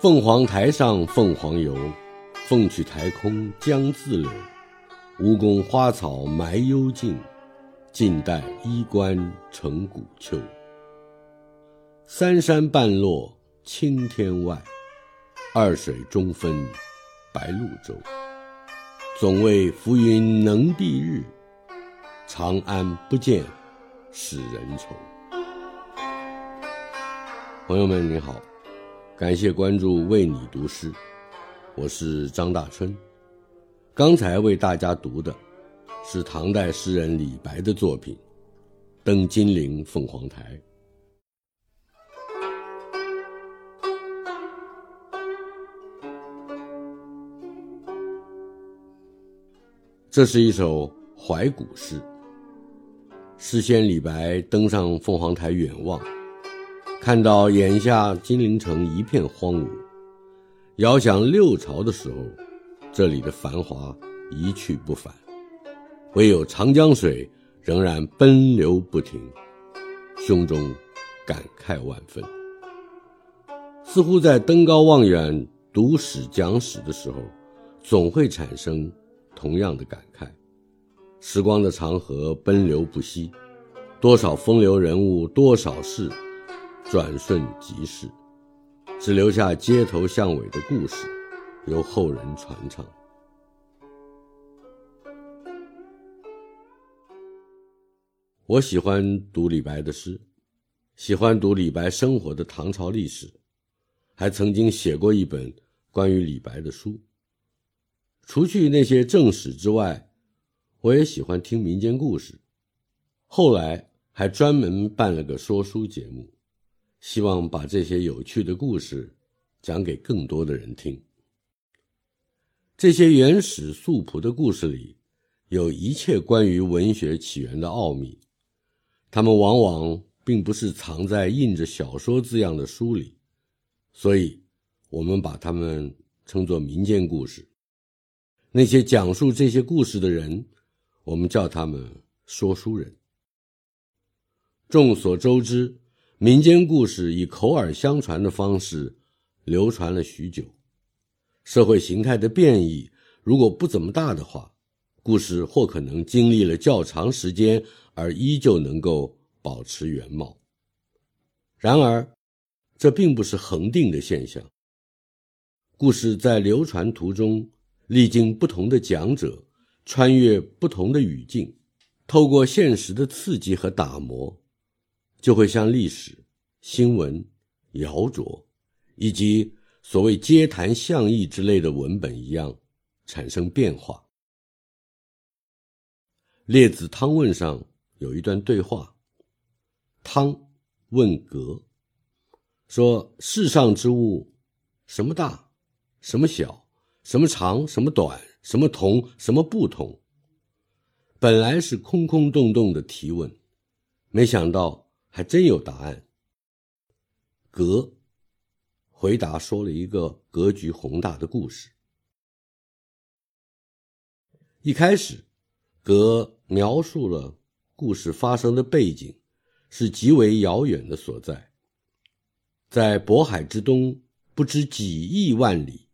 凤凰台上凤凰游，凤去台空江自流。蜈蚣花草埋幽径，静待衣冠成古丘。三山半落青天外，二水中分白鹭洲。总为浮云能蔽日，长安不见使人愁。朋友们，你好。感谢关注“为你读诗”，我是张大春。刚才为大家读的，是唐代诗人李白的作品《登金陵凤凰台》。这是一首怀古诗。诗仙李白登上凤凰台远望。看到眼下金陵城一片荒芜，遥想六朝的时候，这里的繁华一去不返，唯有长江水仍然奔流不停，胸中感慨万分。似乎在登高望远、读史讲史的时候，总会产生同样的感慨：时光的长河奔流不息，多少风流人物，多少事。转瞬即逝，只留下街头巷尾的故事，由后人传唱。我喜欢读李白的诗，喜欢读李白生活的唐朝历史，还曾经写过一本关于李白的书。除去那些正史之外，我也喜欢听民间故事，后来还专门办了个说书节目。希望把这些有趣的故事讲给更多的人听。这些原始素朴的故事里，有一切关于文学起源的奥秘，他们往往并不是藏在印着小说字样的书里，所以，我们把它们称作民间故事。那些讲述这些故事的人，我们叫他们说书人。众所周知。民间故事以口耳相传的方式流传了许久，社会形态的变异如果不怎么大的话，故事或可能经历了较长时间而依旧能够保持原貌。然而，这并不是恒定的现象。故事在流传途中，历经不同的讲者，穿越不同的语境，透过现实的刺激和打磨。就会像历史、新闻、谣诼，以及所谓街谈巷议之类的文本一样，产生变化。列子汤问上有一段对话：汤问格，说世上之物，什么大，什么小，什么长，什么短，什么同，什么不同。本来是空空洞洞的提问，没想到。还真有答案。格回答说了一个格局宏大的故事。一开始，格描述了故事发生的背景是极为遥远的所在，在渤海之东不知几亿万里，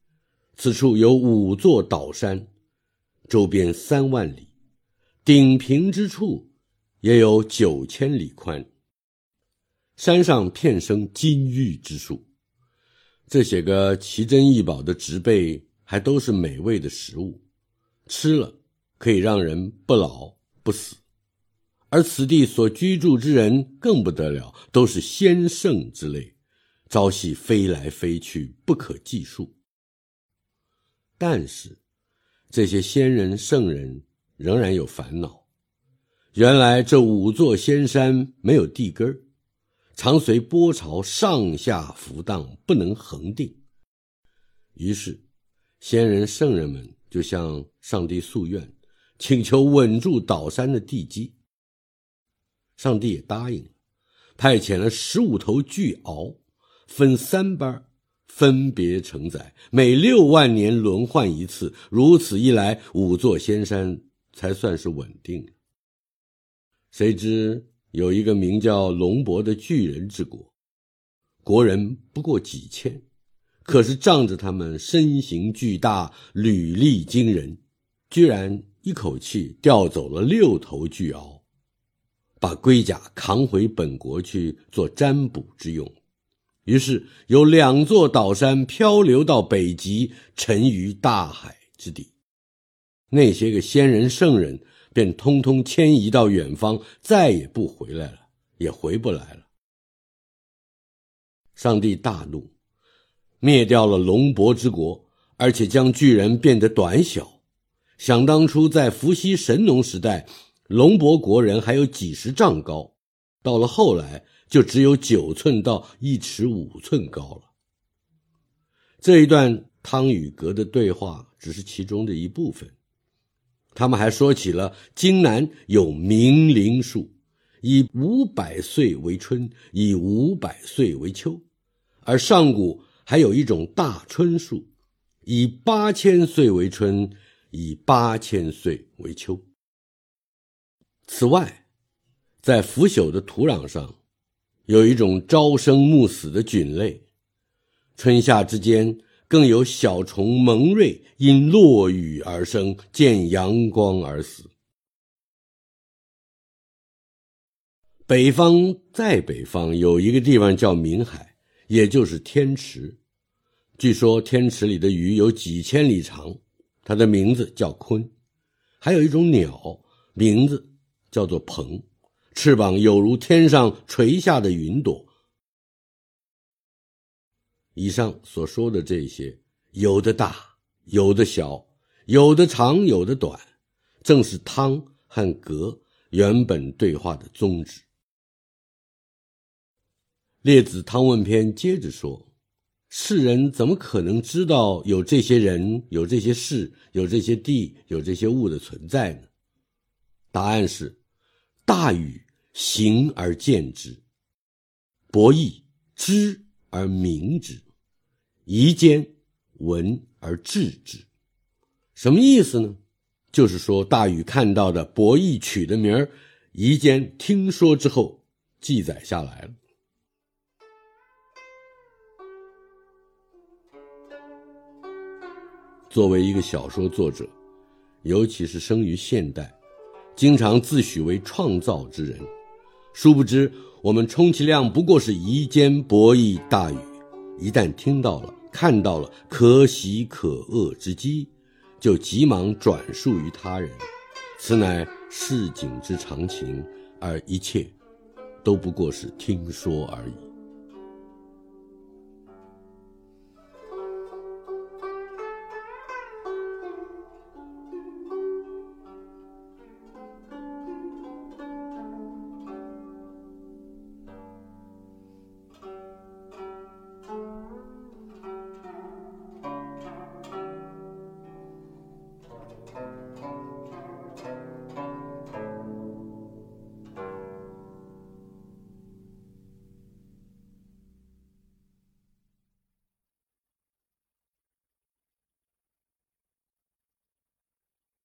此处有五座岛山，周边三万里，顶平之处也有九千里宽。山上片生金玉之树，这些个奇珍异宝的植被还都是美味的食物，吃了可以让人不老不死。而此地所居住之人更不得了，都是仙圣之类，朝夕飞来飞去，不可计数。但是，这些仙人圣人仍然有烦恼。原来这五座仙山没有地根儿常随波潮上下浮荡，不能恒定。于是，先人圣人们就向上帝诉愿，请求稳住岛山的地基。上帝也答应了，派遣了十五头巨鳌，分三班，分别承载，每六万年轮换一次。如此一来，五座仙山才算是稳定了。谁知有一个名叫龙伯的巨人之国，国人不过几千。可是仗着他们身形巨大、履历惊人，居然一口气调走了六头巨鳌，把龟甲扛回本国去做占卜之用。于是有两座岛山漂流到北极，沉于大海之底。那些个仙人圣人便通通迁移到远方，再也不回来了，也回不来了。上帝大怒。灭掉了龙伯之国，而且将巨人变得短小。想当初在伏羲神农时代，龙伯国人还有几十丈高，到了后来就只有九寸到一尺五寸高了。这一段汤与格的对话只是其中的一部分，他们还说起了荆南有明灵树，以五百岁为春，以五百岁为秋，而上古。还有一种大椿树，以八千岁为春，以八千岁为秋。此外，在腐朽的土壤上，有一种朝生暮死的菌类，春夏之间更有小虫蒙瑞，因落雨而生，见阳光而死。北方在北方有一个地方叫明海。也就是天池，据说天池里的鱼有几千里长，它的名字叫鲲。还有一种鸟，名字叫做鹏，翅膀有如天上垂下的云朵。以上所说的这些，有的大，有的小，有的长，有的短，正是汤和格原本对话的宗旨。列子《汤问篇》接着说：“世人怎么可能知道有这些人、有这些事、有这些地、有这些物的存在呢？”答案是：“大禹行而见之，伯益知而明之，夷坚闻而治之。”什么意思呢？就是说，大禹看到的，伯邑取的名儿，夷坚听说之后记载下来了。作为一个小说作者，尤其是生于现代，经常自诩为创造之人，殊不知我们充其量不过是夷坚博弈大禹。一旦听到了、看到了可喜可恶之机，就急忙转述于他人，此乃市井之常情，而一切都不过是听说而已。